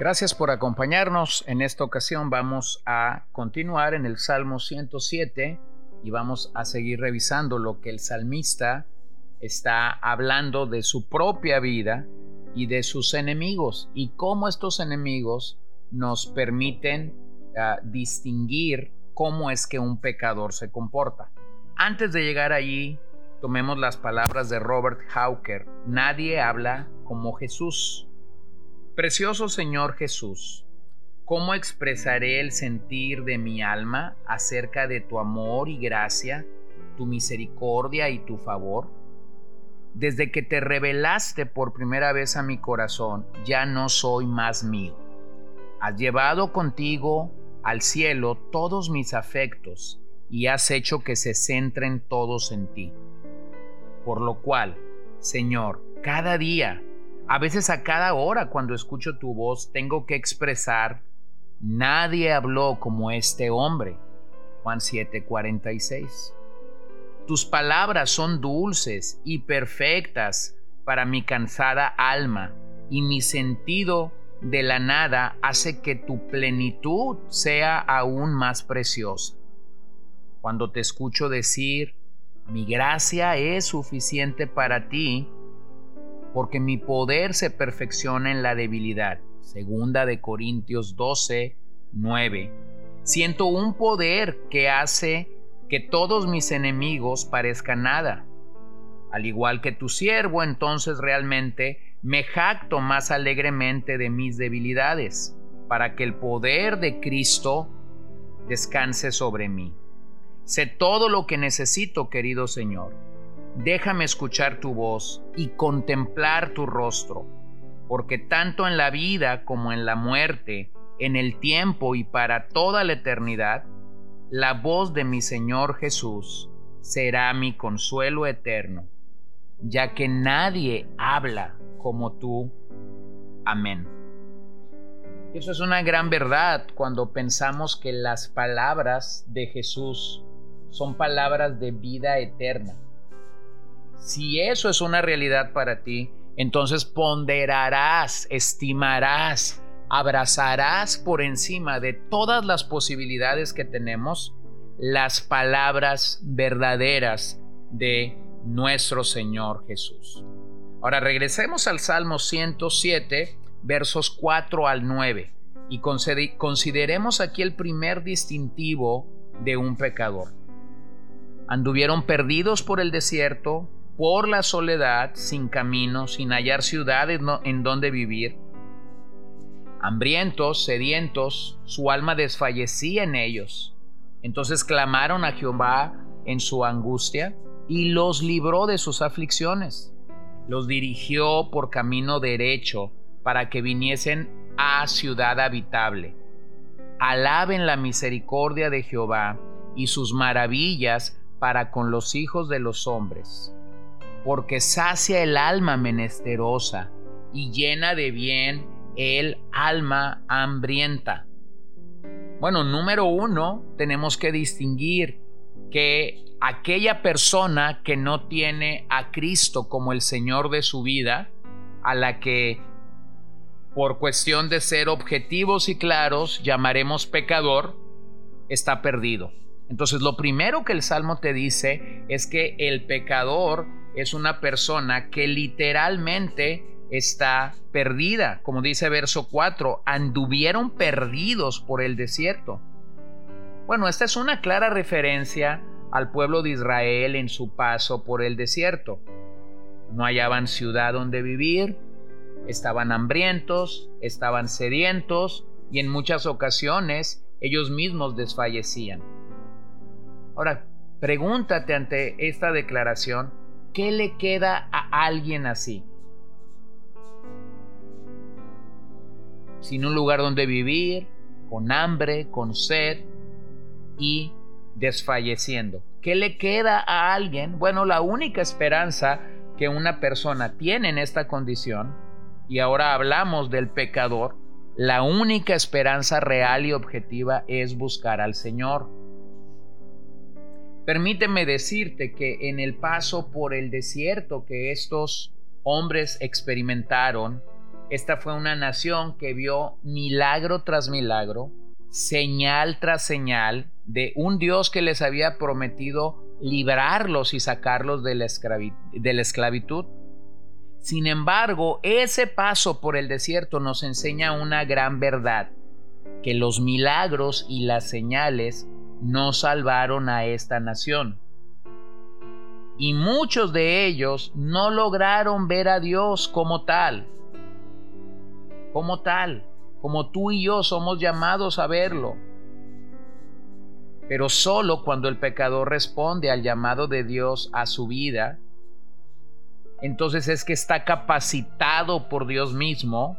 Gracias por acompañarnos. En esta ocasión vamos a continuar en el Salmo 107 y vamos a seguir revisando lo que el salmista está hablando de su propia vida y de sus enemigos y cómo estos enemigos nos permiten uh, distinguir cómo es que un pecador se comporta. Antes de llegar allí, tomemos las palabras de Robert Hawker. Nadie habla como Jesús. Precioso Señor Jesús, ¿cómo expresaré el sentir de mi alma acerca de tu amor y gracia, tu misericordia y tu favor? Desde que te revelaste por primera vez a mi corazón, ya no soy más mío. Has llevado contigo al cielo todos mis afectos y has hecho que se centren todos en ti. Por lo cual, Señor, cada día a veces a cada hora cuando escucho tu voz tengo que expresar, nadie habló como este hombre. Juan 7:46. Tus palabras son dulces y perfectas para mi cansada alma y mi sentido de la nada hace que tu plenitud sea aún más preciosa. Cuando te escucho decir, mi gracia es suficiente para ti, porque mi poder se perfecciona en la debilidad. Segunda de Corintios 12, 9. Siento un poder que hace que todos mis enemigos parezcan nada. Al igual que tu siervo, entonces realmente me jacto más alegremente de mis debilidades, para que el poder de Cristo descanse sobre mí. Sé todo lo que necesito, querido Señor déjame escuchar tu voz y contemplar tu rostro, porque tanto en la vida como en la muerte, en el tiempo y para toda la eternidad, la voz de mi Señor Jesús será mi consuelo eterno, ya que nadie habla como tú. Amén. Eso es una gran verdad cuando pensamos que las palabras de Jesús son palabras de vida eterna si eso es una realidad para ti, entonces ponderarás, estimarás, abrazarás por encima de todas las posibilidades que tenemos las palabras verdaderas de nuestro Señor Jesús. Ahora regresemos al Salmo 107, versos 4 al 9, y consideremos aquí el primer distintivo de un pecador. Anduvieron perdidos por el desierto, por la soledad, sin camino, sin hallar ciudades en donde vivir. Hambrientos, sedientos, su alma desfallecía en ellos. Entonces clamaron a Jehová en su angustia y los libró de sus aflicciones. Los dirigió por camino derecho para que viniesen a ciudad habitable. Alaben la misericordia de Jehová y sus maravillas para con los hijos de los hombres porque sacia el alma menesterosa y llena de bien el alma hambrienta. Bueno, número uno, tenemos que distinguir que aquella persona que no tiene a Cristo como el Señor de su vida, a la que por cuestión de ser objetivos y claros llamaremos pecador, está perdido. Entonces lo primero que el Salmo te dice es que el pecador es una persona que literalmente está perdida, como dice verso 4, anduvieron perdidos por el desierto. Bueno, esta es una clara referencia al pueblo de Israel en su paso por el desierto. No hallaban ciudad donde vivir, estaban hambrientos, estaban sedientos y en muchas ocasiones ellos mismos desfallecían. Ahora, pregúntate ante esta declaración, ¿Qué le queda a alguien así? Sin un lugar donde vivir, con hambre, con sed y desfalleciendo. ¿Qué le queda a alguien? Bueno, la única esperanza que una persona tiene en esta condición, y ahora hablamos del pecador, la única esperanza real y objetiva es buscar al Señor. Permíteme decirte que en el paso por el desierto que estos hombres experimentaron, esta fue una nación que vio milagro tras milagro, señal tras señal de un Dios que les había prometido librarlos y sacarlos de la, esclavitud. Sin embargo, ese paso por el desierto nos enseña una gran verdad, que los milagros y las señales no salvaron a esta nación. Y muchos de ellos no lograron ver a Dios como tal, como tal, como tú y yo somos llamados a verlo. Pero solo cuando el pecador responde al llamado de Dios a su vida, entonces es que está capacitado por Dios mismo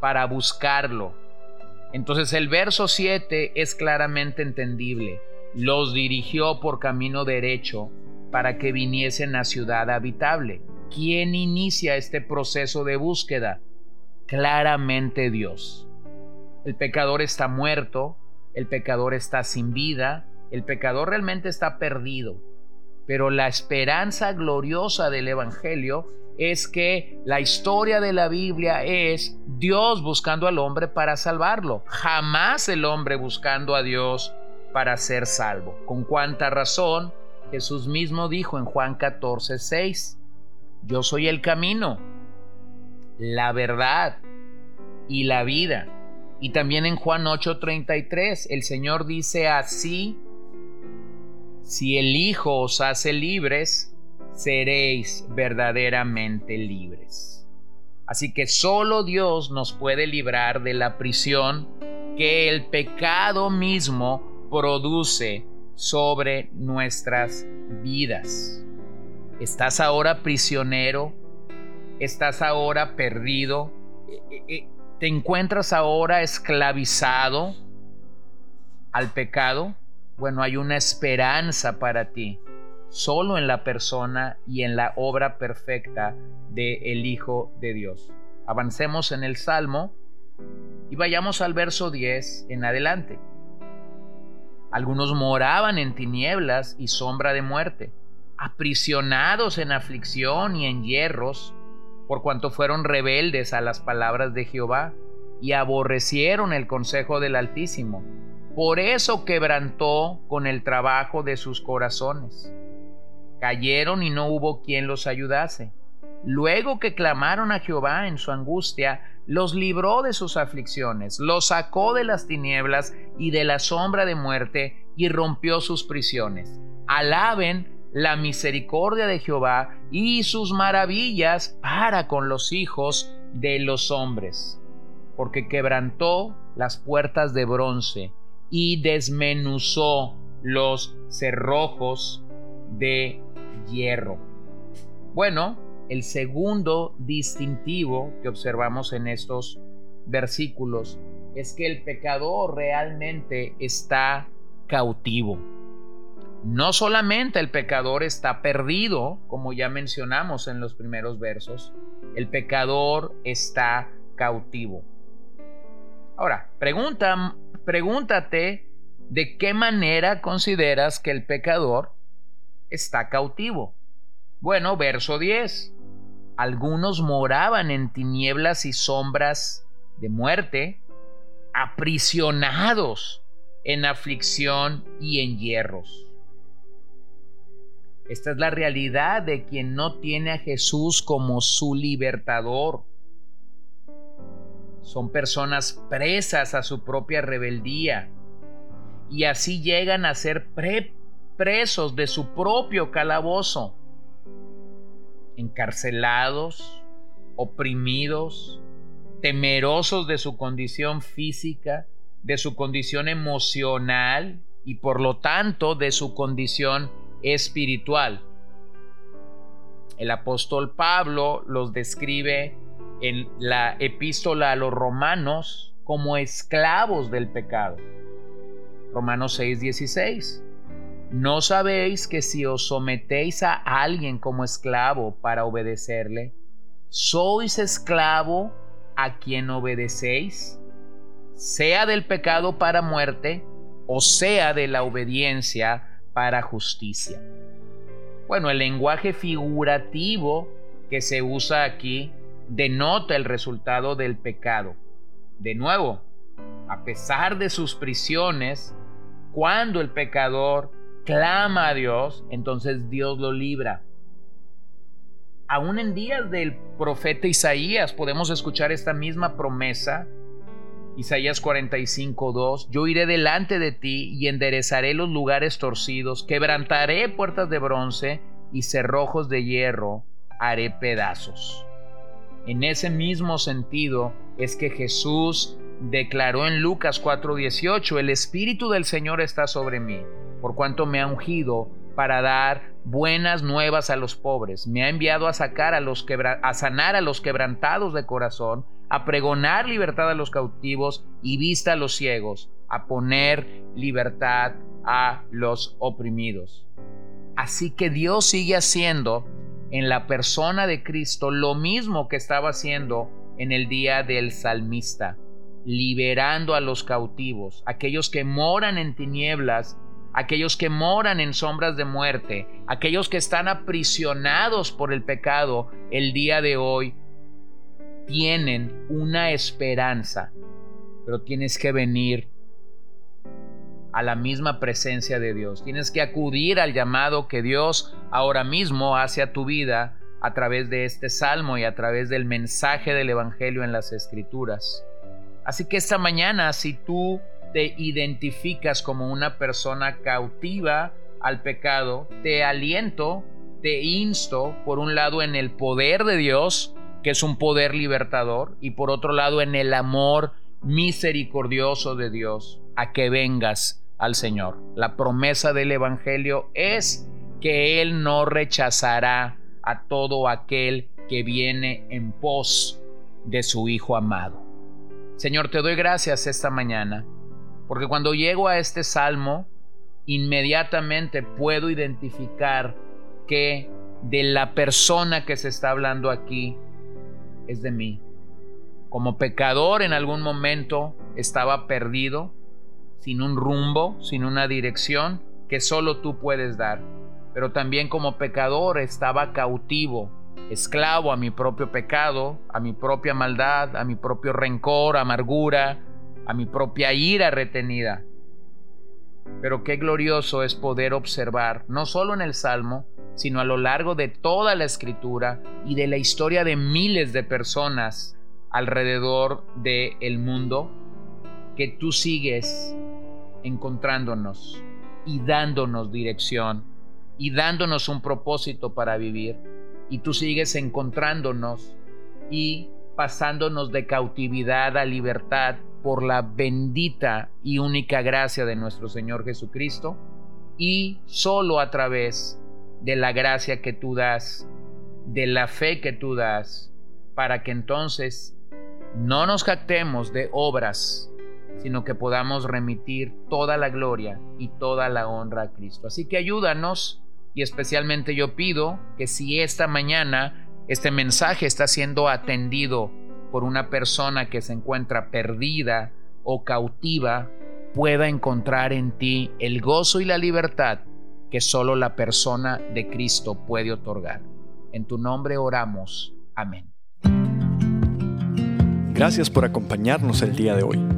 para buscarlo. Entonces el verso 7 es claramente entendible. Los dirigió por camino derecho para que viniesen a ciudad habitable. ¿Quién inicia este proceso de búsqueda? claramente Dios. El pecador está muerto, el pecador está sin vida, el pecador realmente está perdido. Pero la esperanza gloriosa del Evangelio es que la historia de la Biblia es Dios buscando al hombre para salvarlo, jamás el hombre buscando a Dios para ser salvo. Con cuánta razón Jesús mismo dijo en Juan 14, 6, yo soy el camino, la verdad y la vida. Y también en Juan 8:33 el Señor dice así, si el Hijo os hace libres, seréis verdaderamente libres. Así que solo Dios nos puede librar de la prisión que el pecado mismo produce sobre nuestras vidas. ¿Estás ahora prisionero? ¿Estás ahora perdido? Eh, eh, ¿Te encuentras ahora esclavizado al pecado? Bueno, hay una esperanza para ti, solo en la persona y en la obra perfecta de el Hijo de Dios. Avancemos en el Salmo y vayamos al verso 10 en adelante. Algunos moraban en tinieblas y sombra de muerte, aprisionados en aflicción y en hierros, por cuanto fueron rebeldes a las palabras de Jehová y aborrecieron el consejo del Altísimo. Por eso quebrantó con el trabajo de sus corazones. Cayeron y no hubo quien los ayudase. Luego que clamaron a Jehová en su angustia, los libró de sus aflicciones, los sacó de las tinieblas y de la sombra de muerte y rompió sus prisiones. Alaben la misericordia de Jehová y sus maravillas para con los hijos de los hombres, porque quebrantó las puertas de bronce y desmenuzó los cerrojos de hierro. Bueno, el segundo distintivo que observamos en estos versículos es que el pecador realmente está cautivo. No solamente el pecador está perdido, como ya mencionamos en los primeros versos, el pecador está cautivo. Ahora, pregunta, pregúntate de qué manera consideras que el pecador está cautivo. Bueno, verso 10. Algunos moraban en tinieblas y sombras de muerte, aprisionados en aflicción y en hierros. Esta es la realidad de quien no tiene a Jesús como su libertador. Son personas presas a su propia rebeldía y así llegan a ser presos de su propio calabozo, encarcelados, oprimidos, temerosos de su condición física, de su condición emocional y por lo tanto de su condición espiritual. El apóstol Pablo los describe en la epístola a los romanos como esclavos del pecado. Romanos 6:16. ¿No sabéis que si os sometéis a alguien como esclavo para obedecerle, sois esclavo a quien obedecéis? Sea del pecado para muerte o sea de la obediencia para justicia. Bueno, el lenguaje figurativo que se usa aquí denota el resultado del pecado. De nuevo, a pesar de sus prisiones, cuando el pecador clama a Dios, entonces Dios lo libra. Aún en días del profeta Isaías podemos escuchar esta misma promesa. Isaías 45:2, yo iré delante de ti y enderezaré los lugares torcidos, quebrantaré puertas de bronce y cerrojos de hierro haré pedazos. En ese mismo sentido es que Jesús declaró en Lucas 4:18, el Espíritu del Señor está sobre mí, por cuanto me ha ungido para dar buenas nuevas a los pobres, me ha enviado a sacar a los a sanar a los quebrantados de corazón, a pregonar libertad a los cautivos y vista a los ciegos, a poner libertad a los oprimidos. Así que Dios sigue haciendo en la persona de Cristo lo mismo que estaba haciendo en el día del salmista liberando a los cautivos, aquellos que moran en tinieblas, aquellos que moran en sombras de muerte, aquellos que están aprisionados por el pecado el día de hoy, tienen una esperanza, pero tienes que venir a la misma presencia de Dios. Tienes que acudir al llamado que Dios ahora mismo hace a tu vida a través de este salmo y a través del mensaje del Evangelio en las Escrituras. Así que esta mañana, si tú te identificas como una persona cautiva al pecado, te aliento, te insto, por un lado, en el poder de Dios, que es un poder libertador, y por otro lado, en el amor misericordioso de Dios, a que vengas al Señor. La promesa del Evangelio es que Él no rechazará a todo aquel que viene en pos de su Hijo amado. Señor, te doy gracias esta mañana, porque cuando llego a este salmo, inmediatamente puedo identificar que de la persona que se está hablando aquí es de mí. Como pecador en algún momento estaba perdido, sin un rumbo, sin una dirección que solo tú puedes dar. Pero también como pecador estaba cautivo esclavo a mi propio pecado, a mi propia maldad, a mi propio rencor, amargura, a mi propia ira retenida. Pero qué glorioso es poder observar, no solo en el Salmo, sino a lo largo de toda la escritura y de la historia de miles de personas alrededor del el mundo, que tú sigues encontrándonos y dándonos dirección y dándonos un propósito para vivir. Y tú sigues encontrándonos y pasándonos de cautividad a libertad por la bendita y única gracia de nuestro Señor Jesucristo y solo a través de la gracia que tú das, de la fe que tú das, para que entonces no nos jactemos de obras, sino que podamos remitir toda la gloria y toda la honra a Cristo. Así que ayúdanos y especialmente yo pido que si esta mañana este mensaje está siendo atendido por una persona que se encuentra perdida o cautiva, pueda encontrar en ti el gozo y la libertad que solo la persona de Cristo puede otorgar. En tu nombre oramos. Amén. Gracias por acompañarnos el día de hoy.